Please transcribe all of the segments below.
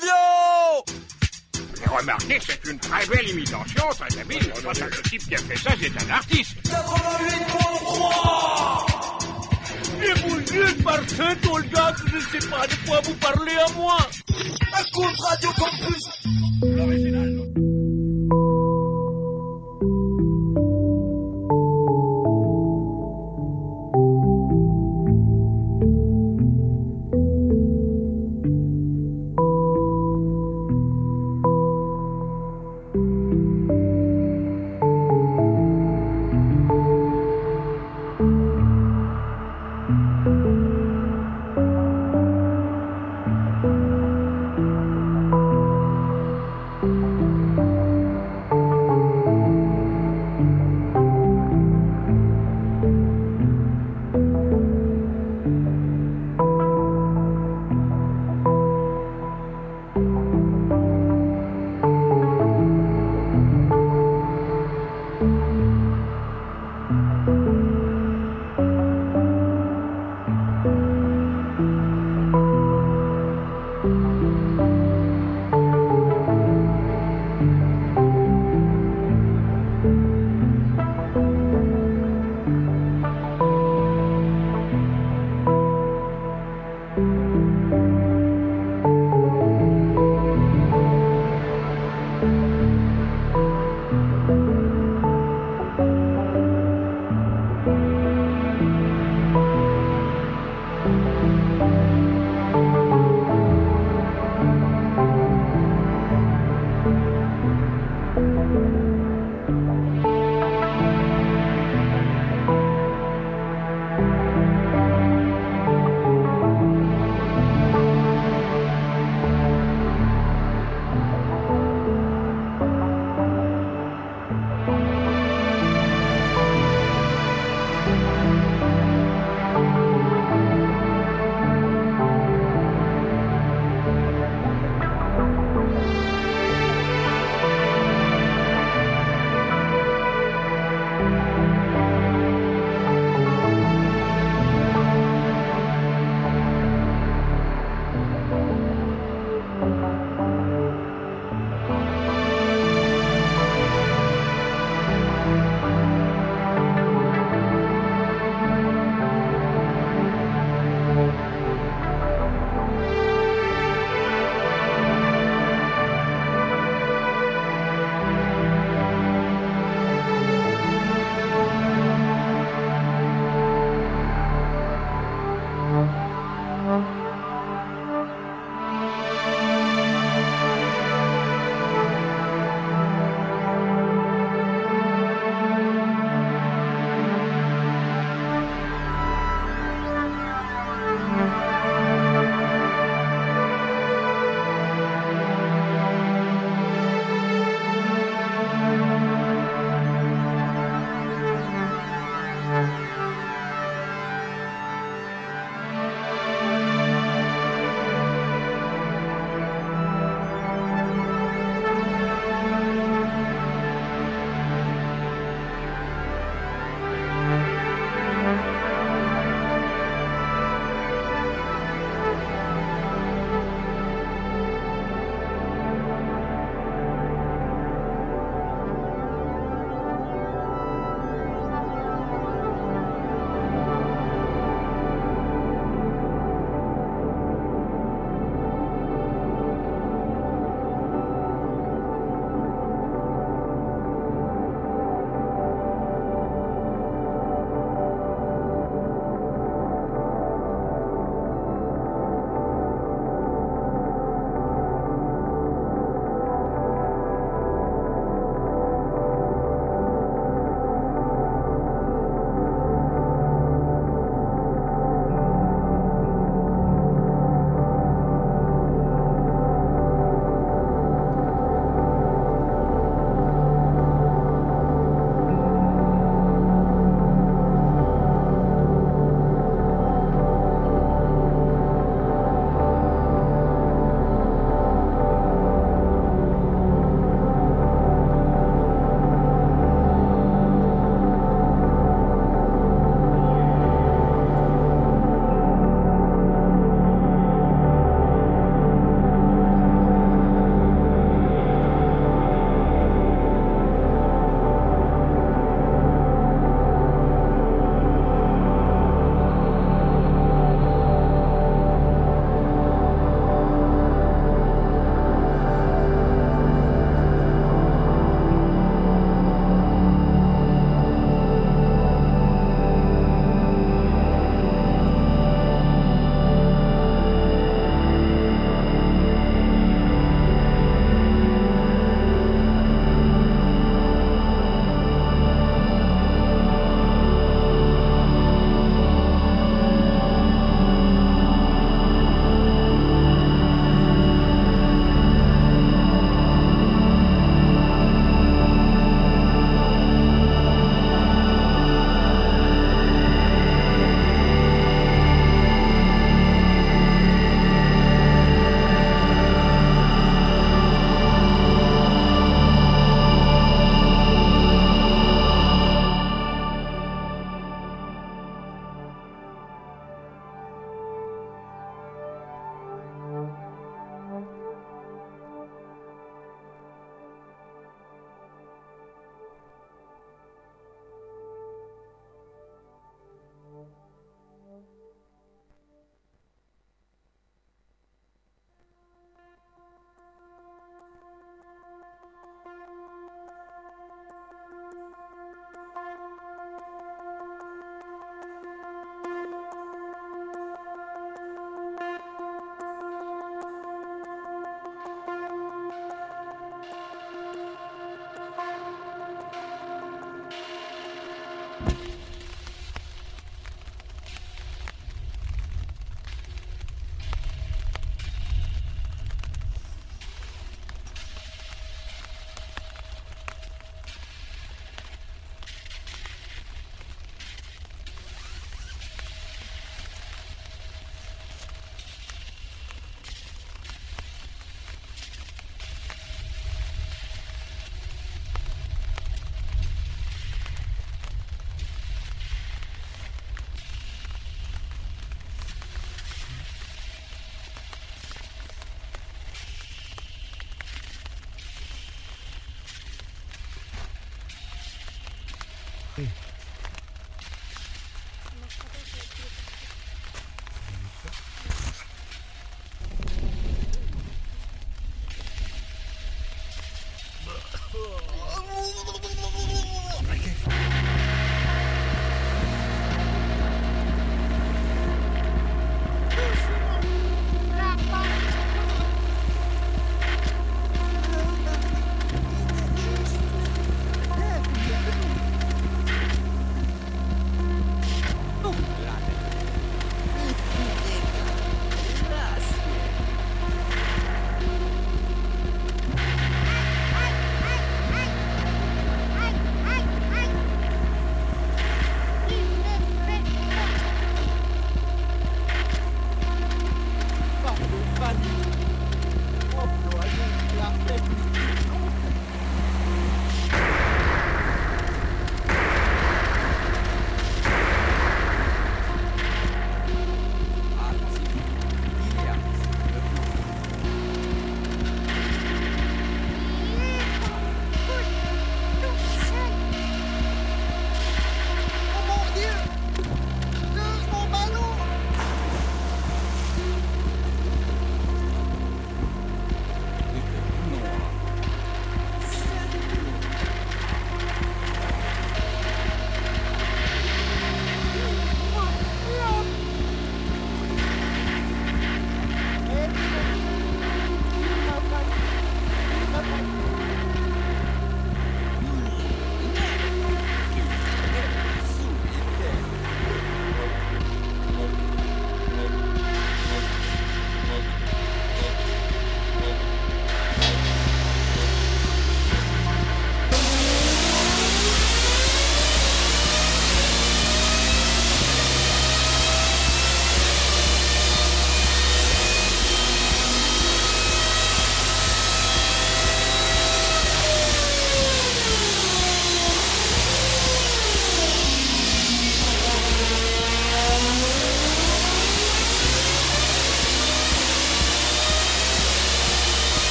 Radio Remarquez que c'est une très belle imitation, très habile. Crois que le type qui a fait ça, c'est un artiste. 88.3 Et vous dites par cette Olga que je ne sais pas de quoi vous parlez à moi. Écoute Radio Campus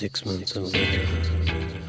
Six months of winter.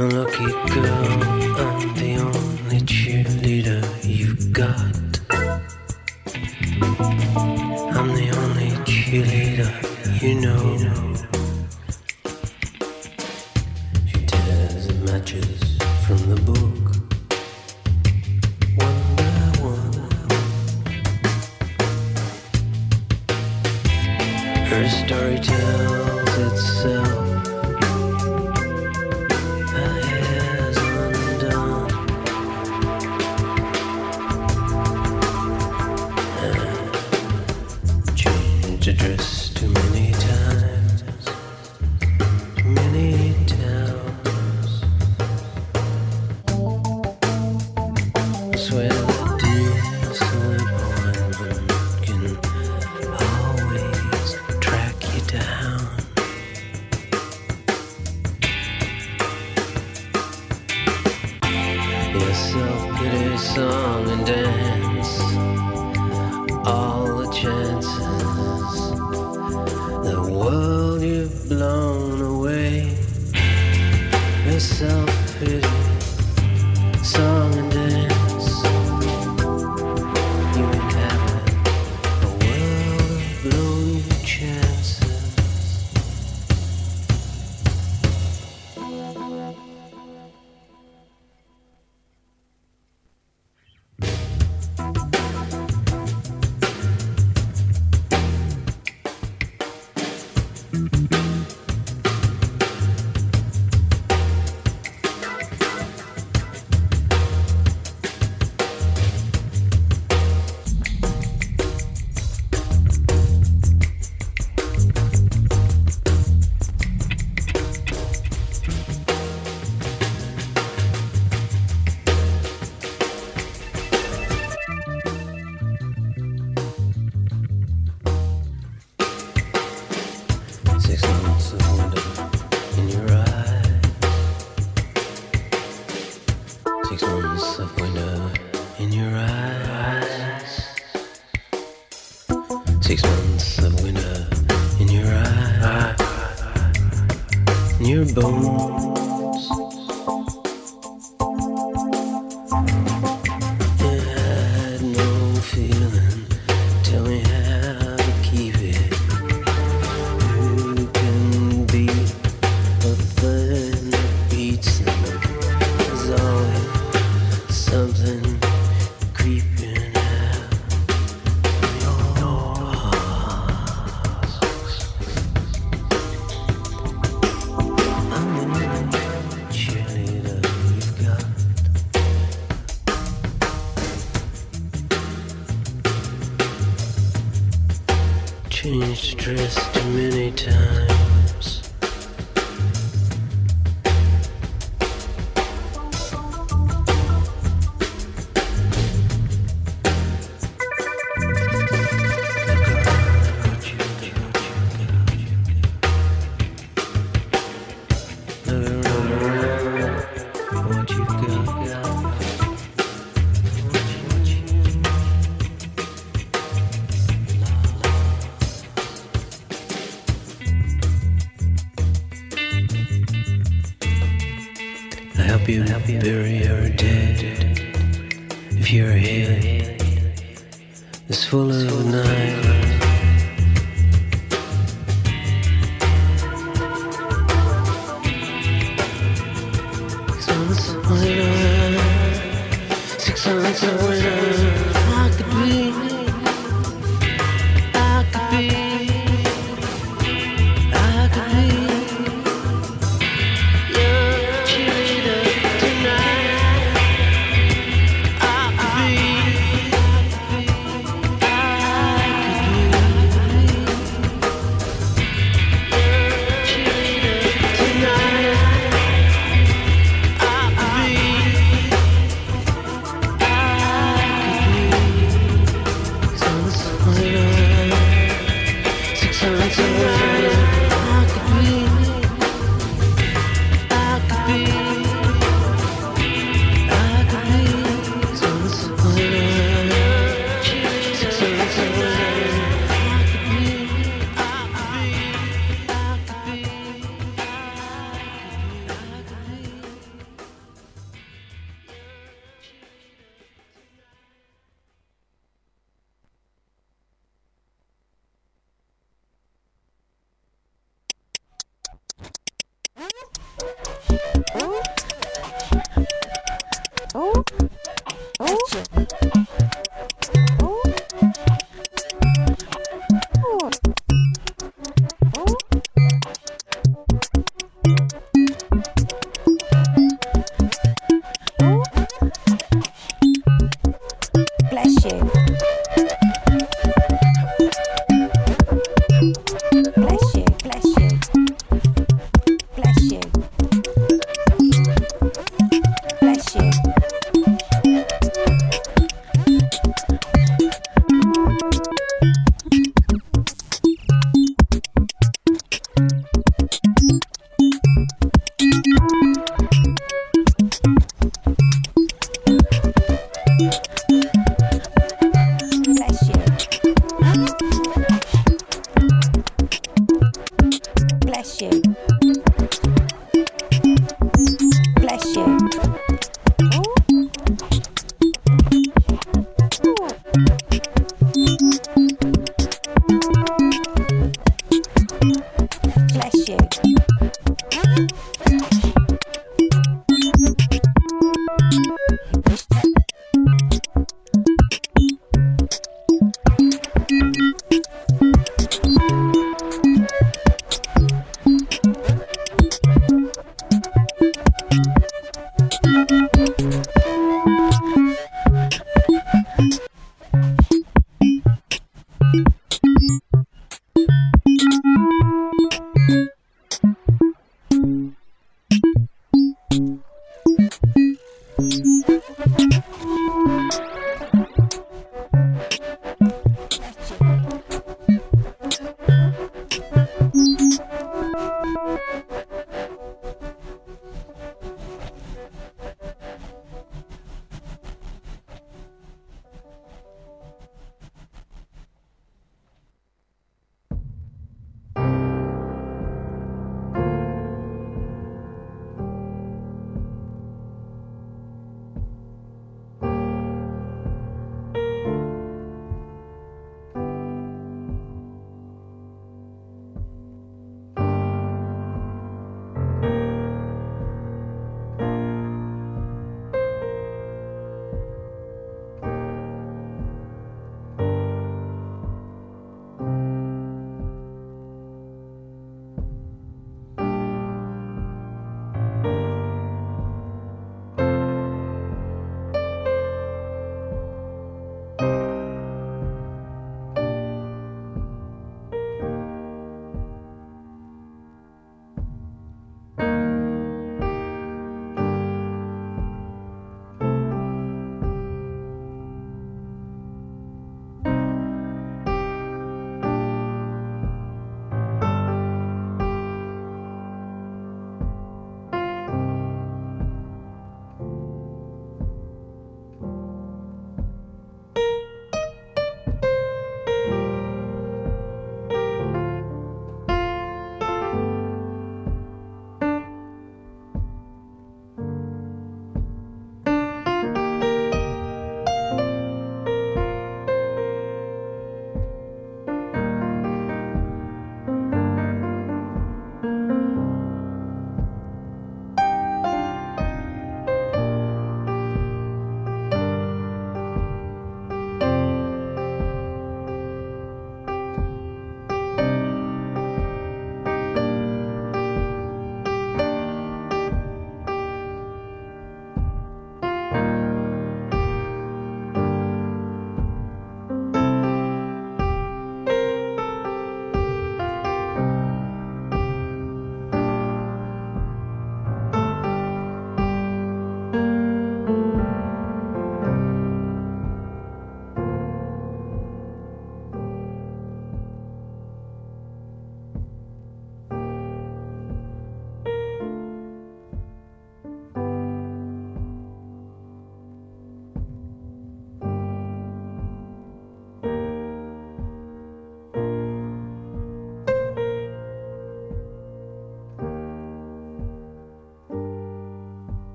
Girl,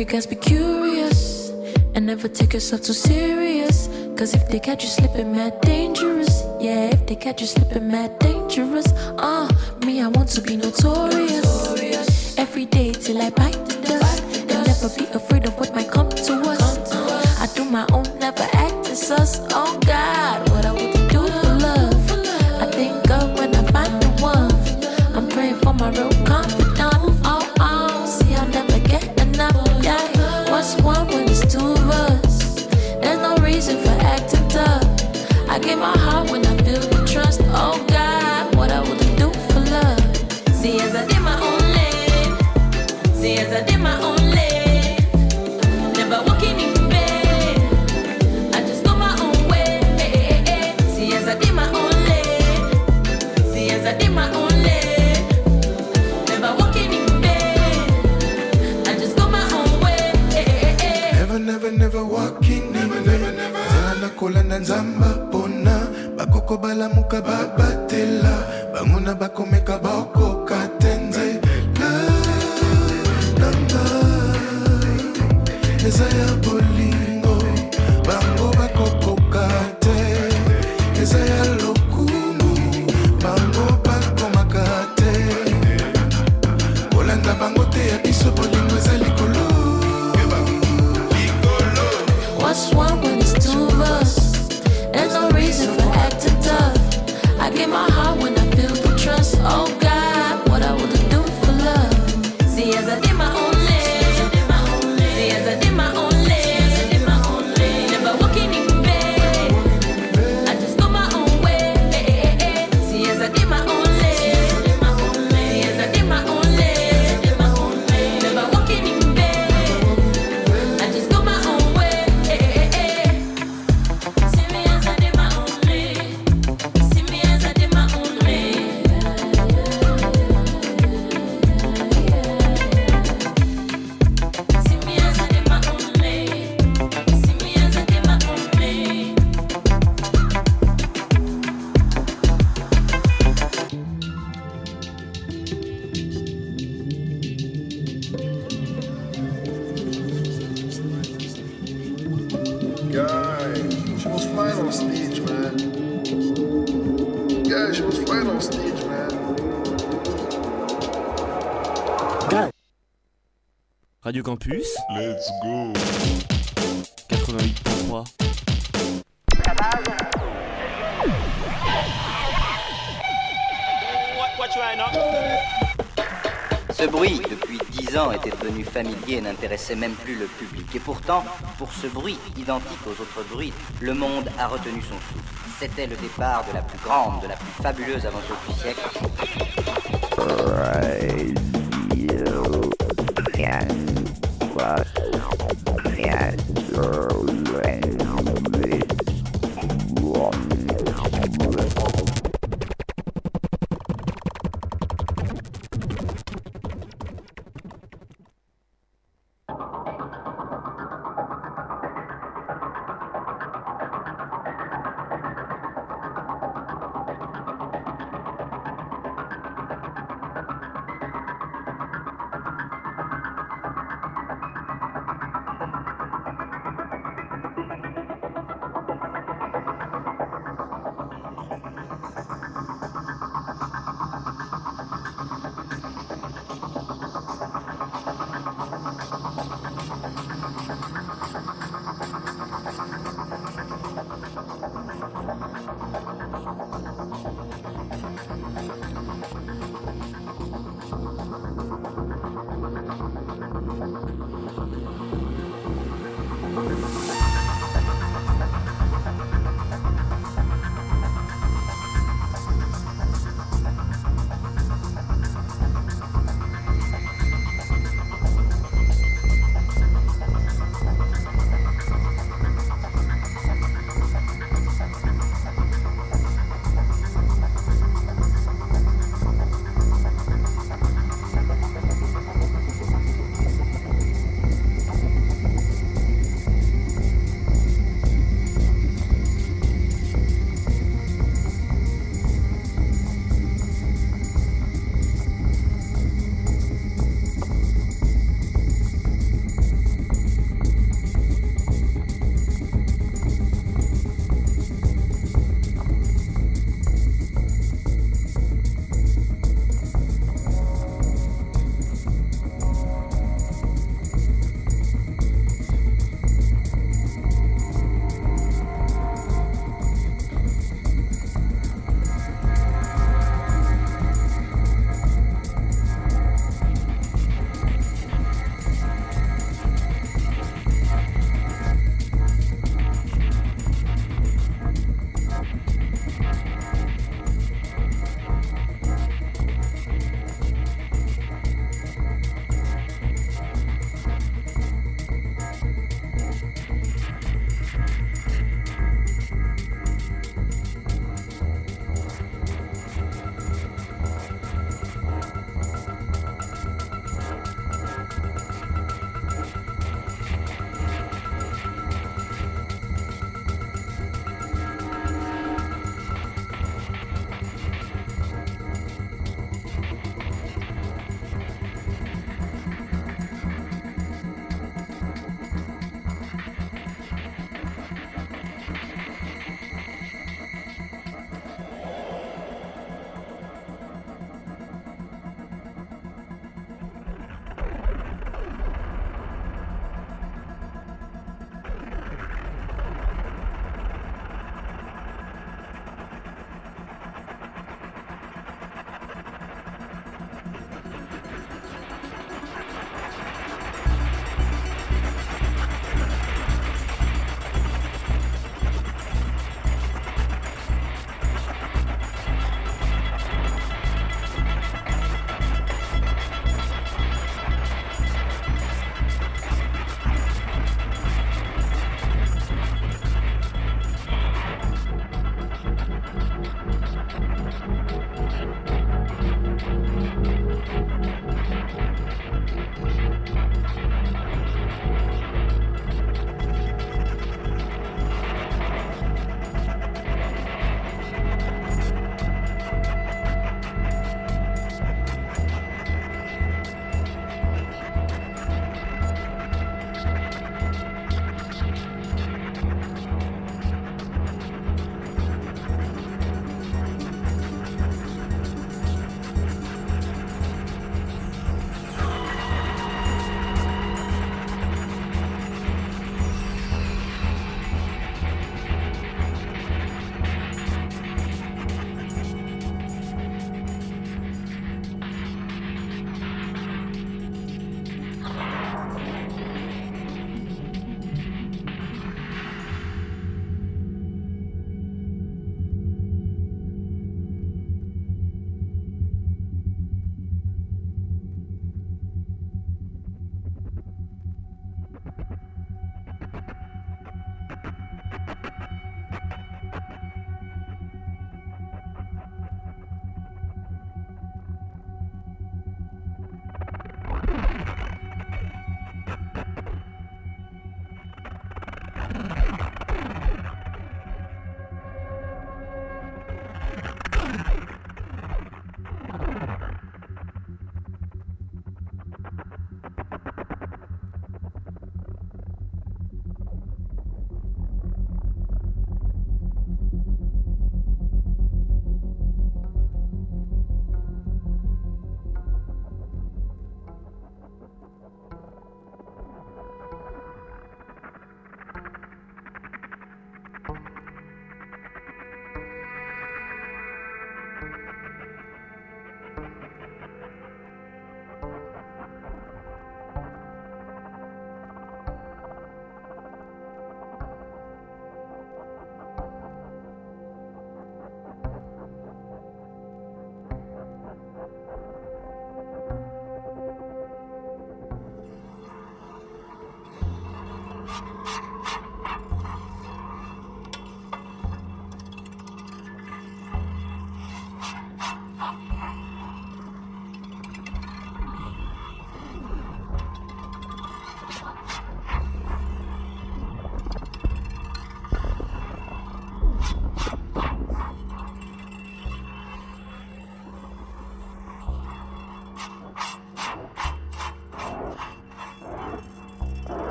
you guys be curious and never take yourself too serious. Cause if they catch you slipping, mad dangerous. Yeah, if they catch you slipping, mad dangerous. Uh, me, I want to be notorious. Every day till I bite the dust. And never be afraid of what might come to us. Uh, I do my own, never act as us. Oh la mukababa tela. Banguna bakomeka Radio Campus. Let's go. 88.3. Ce bruit, depuis dix ans, était devenu familier et n'intéressait même plus le public. Et pourtant, pour ce bruit, identique aux autres bruits, le monde a retenu son souffle. C'était le départ de la plus grande, de la plus fabuleuse aventure du siècle.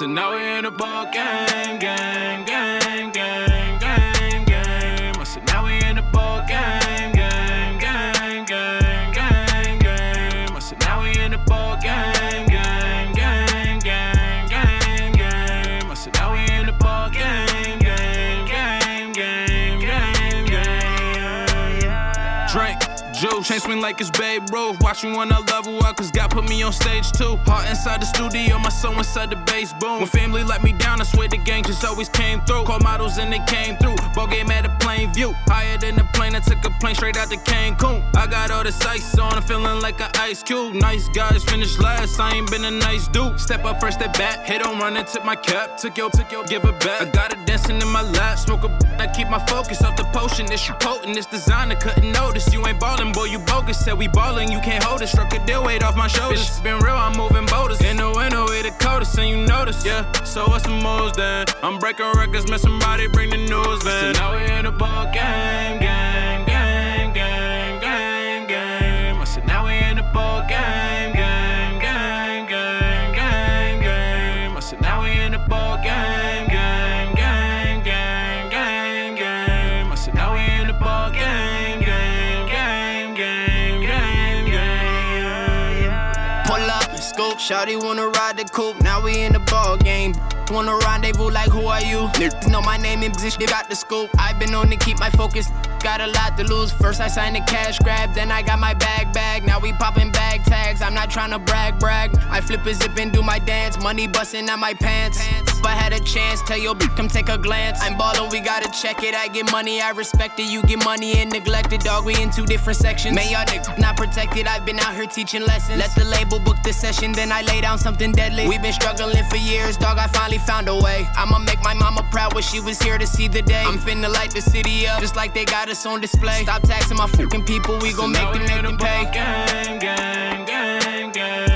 Said now we in the ball game, game, it's Babe Ruth. Watch me when I level up, cause God put me on stage too. Heart inside the studio, my soul inside the bass boom. When family let me down, I swear the gang just always came through. Call models and they came through. Ball game at a plain view. Higher than the plane, I took a plane straight out to Cancun. I got all this ice on, I'm feeling like an ice cube. Nice guys finish last, I ain't been a nice dude. Step up first, step back, hit on run and tip my cap. Took your, took your, give it back. I got it dancing in my lap, smoke a I keep my focus off the potion. You potent, this designer couldn't notice. You ain't ballin', boy, you bogus. Said we ballin', you can't hold it. Struck a deal weight off my shoulders. It's been real, I'm moving boulders. In the window, way the coldest, and you notice, yeah. So what's the moves then? I'm breaking records, man. Somebody bring the news, man. So now we in the ball game, game, game, game, game, game. I said now we in the ball game, shawty wanna ride the coupe. Now we in the ball game. Wanna rendezvous like who are you? Niggas know my name and bitch, they got the scoop. I've been on to keep my focus. Got a lot to lose. First I signed a cash grab, then I got my bag bag. Now we popping bag tags. I'm not trying to brag brag. I flip a zip and do my dance. Money busting out my pants. If I had a chance, tell your bitch come take a glance. I'm ballin', we gotta check it. I get money, I respect it. You get money and neglect it, dog. We in two different sections. Man, y'all niggas not protected. I've been out here teaching lessons. Let the label book the session, then I lay down something deadly. We've been struggling for years, dog. I finally found a way. I'ma make my mama proud when she was here to see the day. I'm finna light the city up, just like they got us on display. Stop taxing my fucking people, we gon' make them, make them pay. Gang, gang, gang, gang,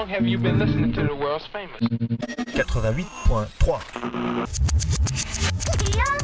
long have you been listening to the world's famous? 88.3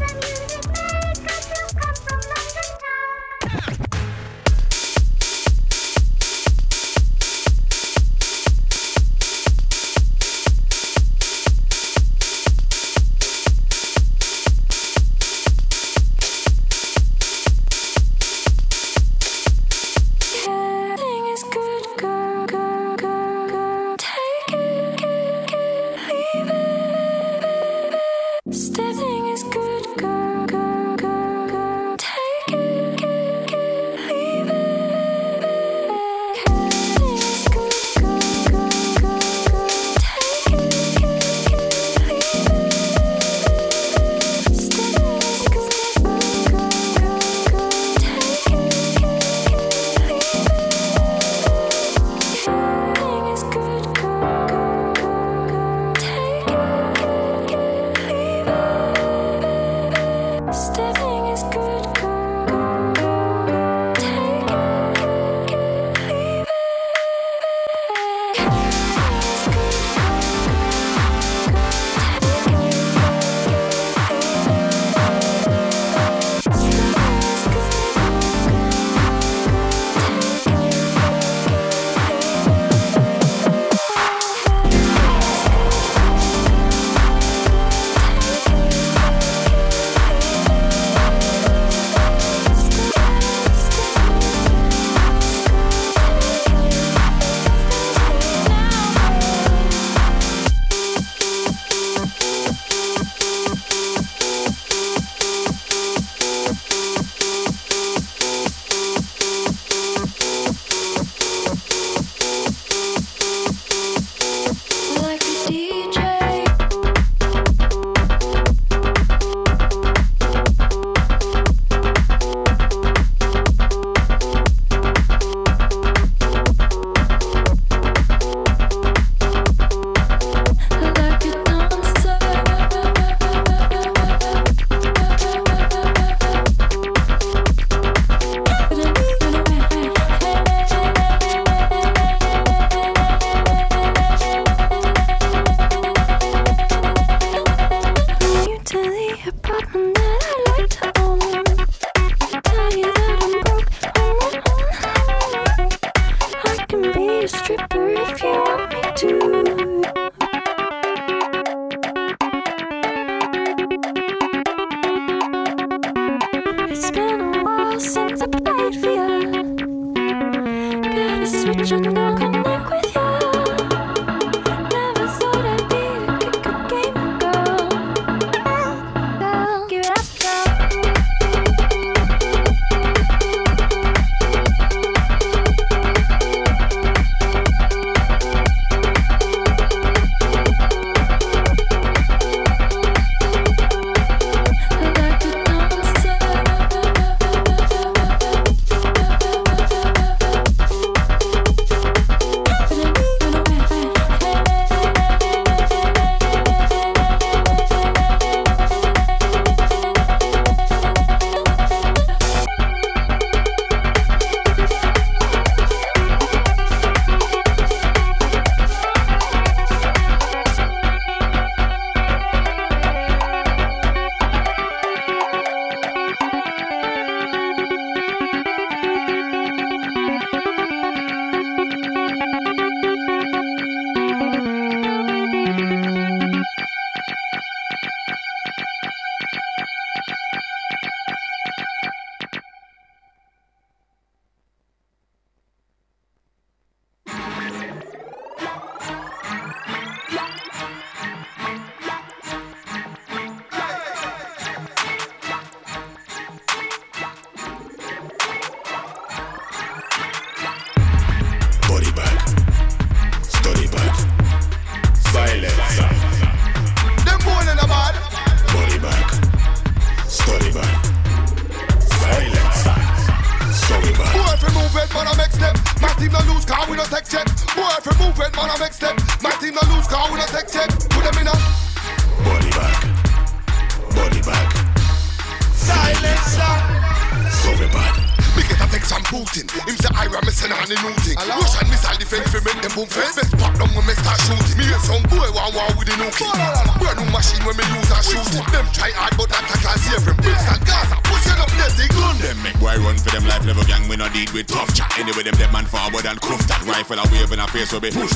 wave in a face so be push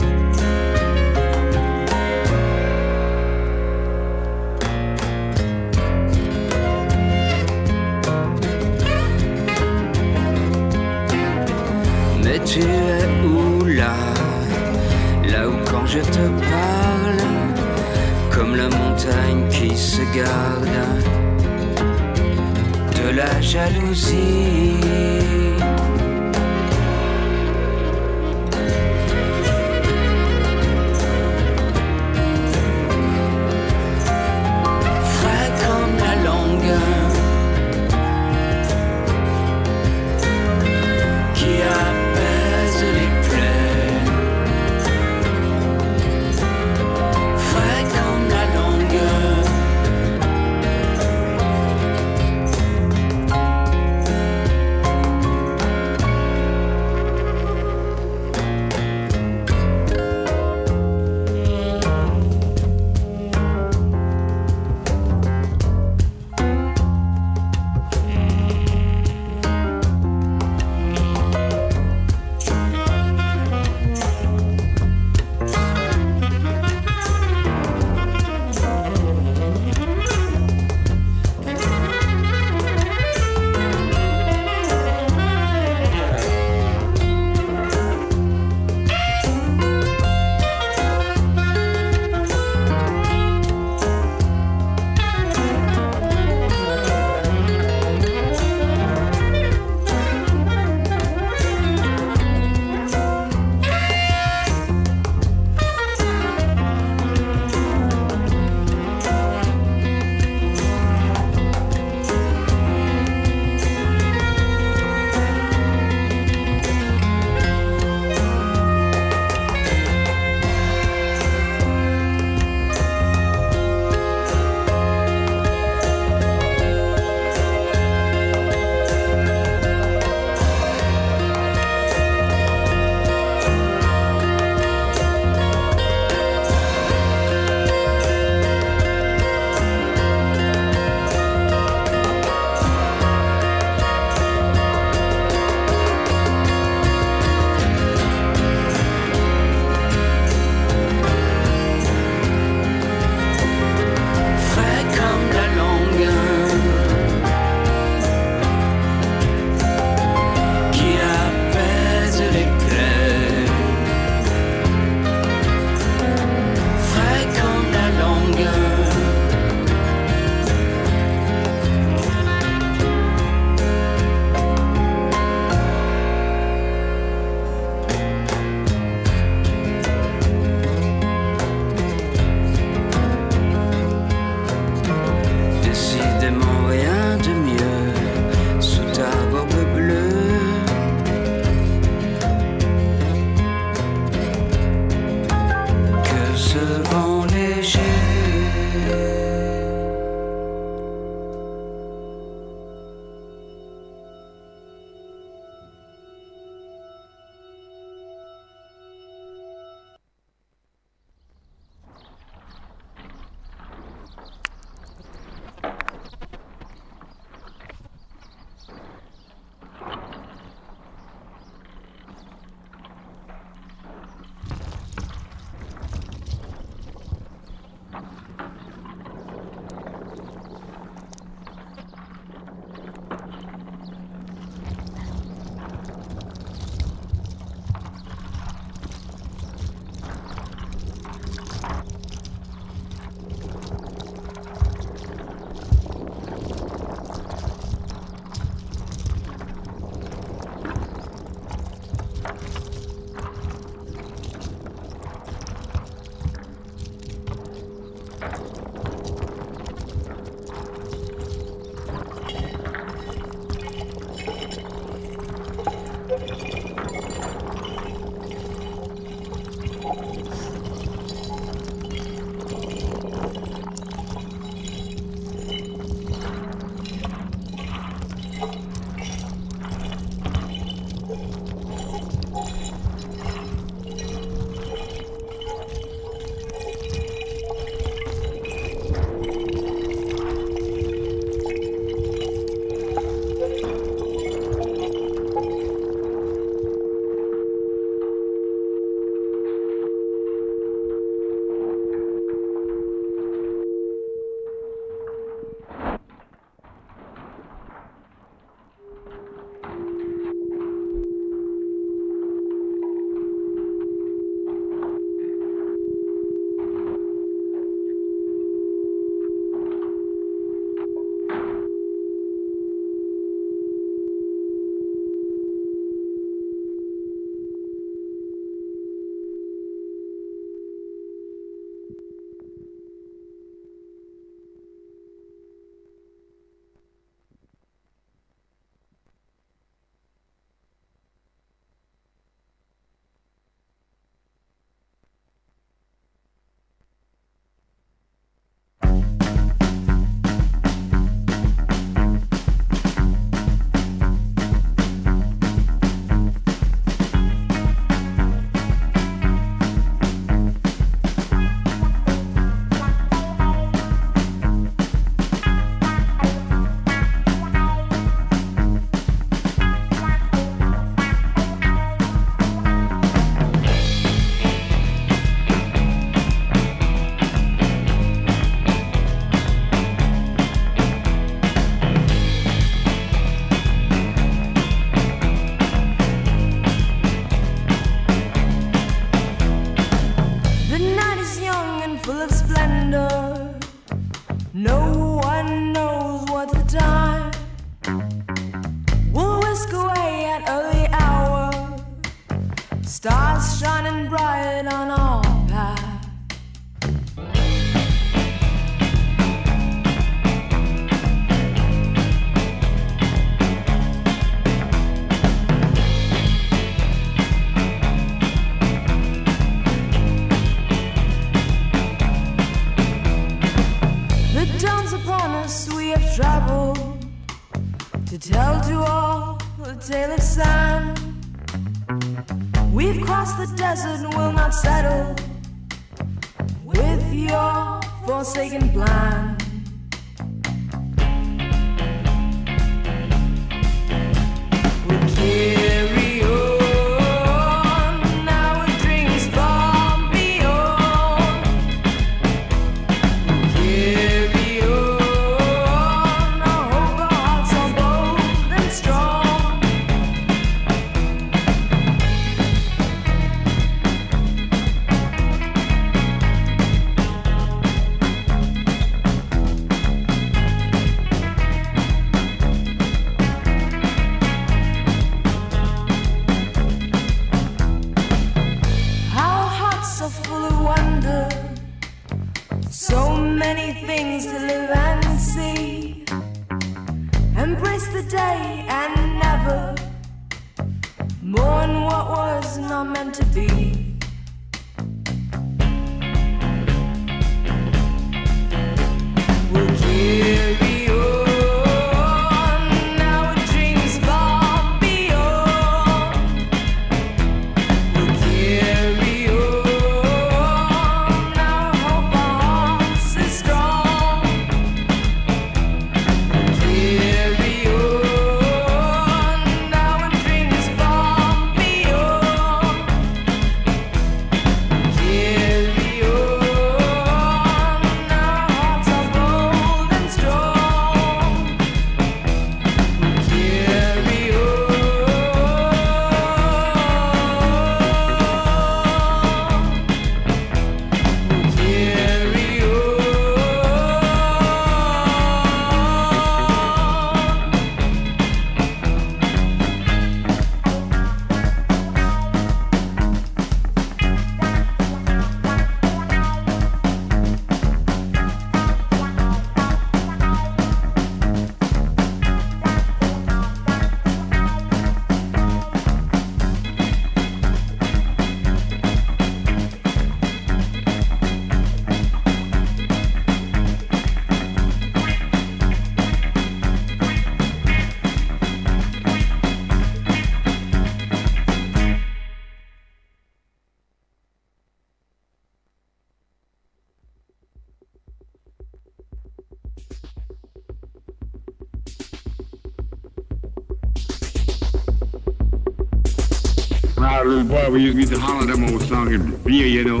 When I was a little boy, we used to holler them old song in beer, you know.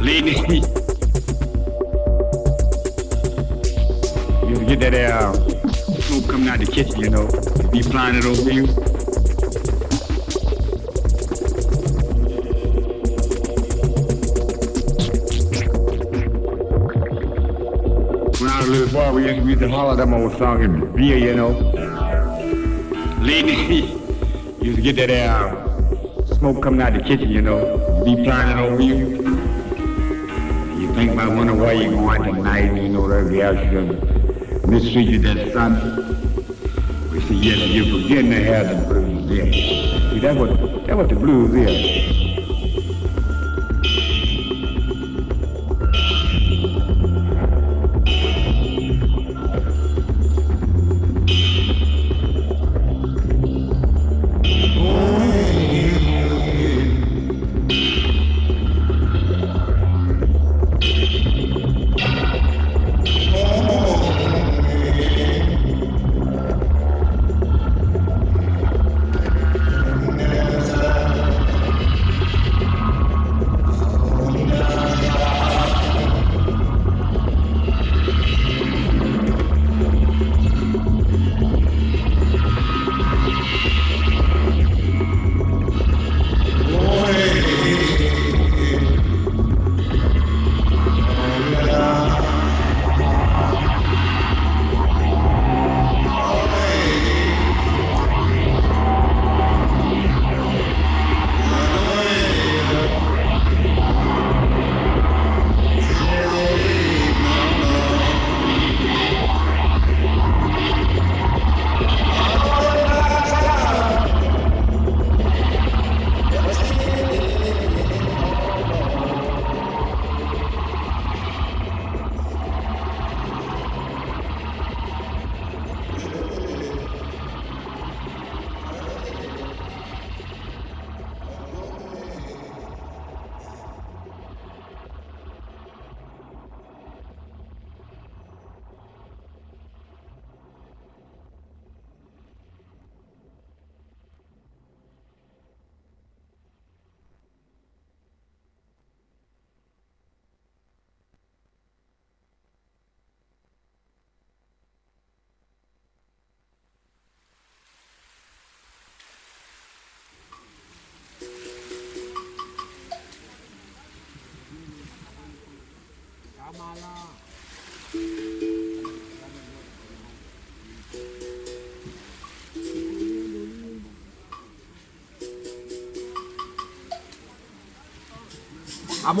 Lady, you to get that uh, smoke coming out the kitchen, you know. Be flying it over you. When I was a little boy, we used to, used to holler them old song and beer, you know. Lady, used to get that uh, smoke coming out the kitchen, you know. Be flying it over you. You think about wondering where you going tonight, you know, every else you mistreat you that son. We say, yes, you're forgetting to have the blues there. See, that's what, that's what the blues is.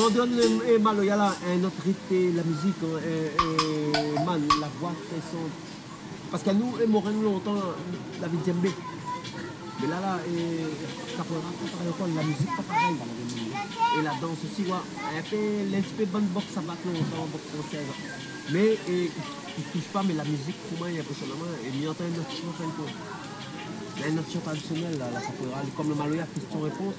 Abandonne et Maloyala, un autre rythme, la musique, hein, et, man, la voix très sombre. Parce qu'à nous, et Moreno, longtemps, la vie djembé. Mais là, là, et capoeira, pas la musique, pas pareil. Et la danse aussi, ouais. Un peu, l'esprit bonne boxe, ça va longtemps, boxe française. Mais, et, il touche pas, mais la musique, pour moi, il a personnellement, et il y a une autre chose, une chose. Il y a une notion traditionnelle, là, la capoeira, comme le Maloya, question-réponse.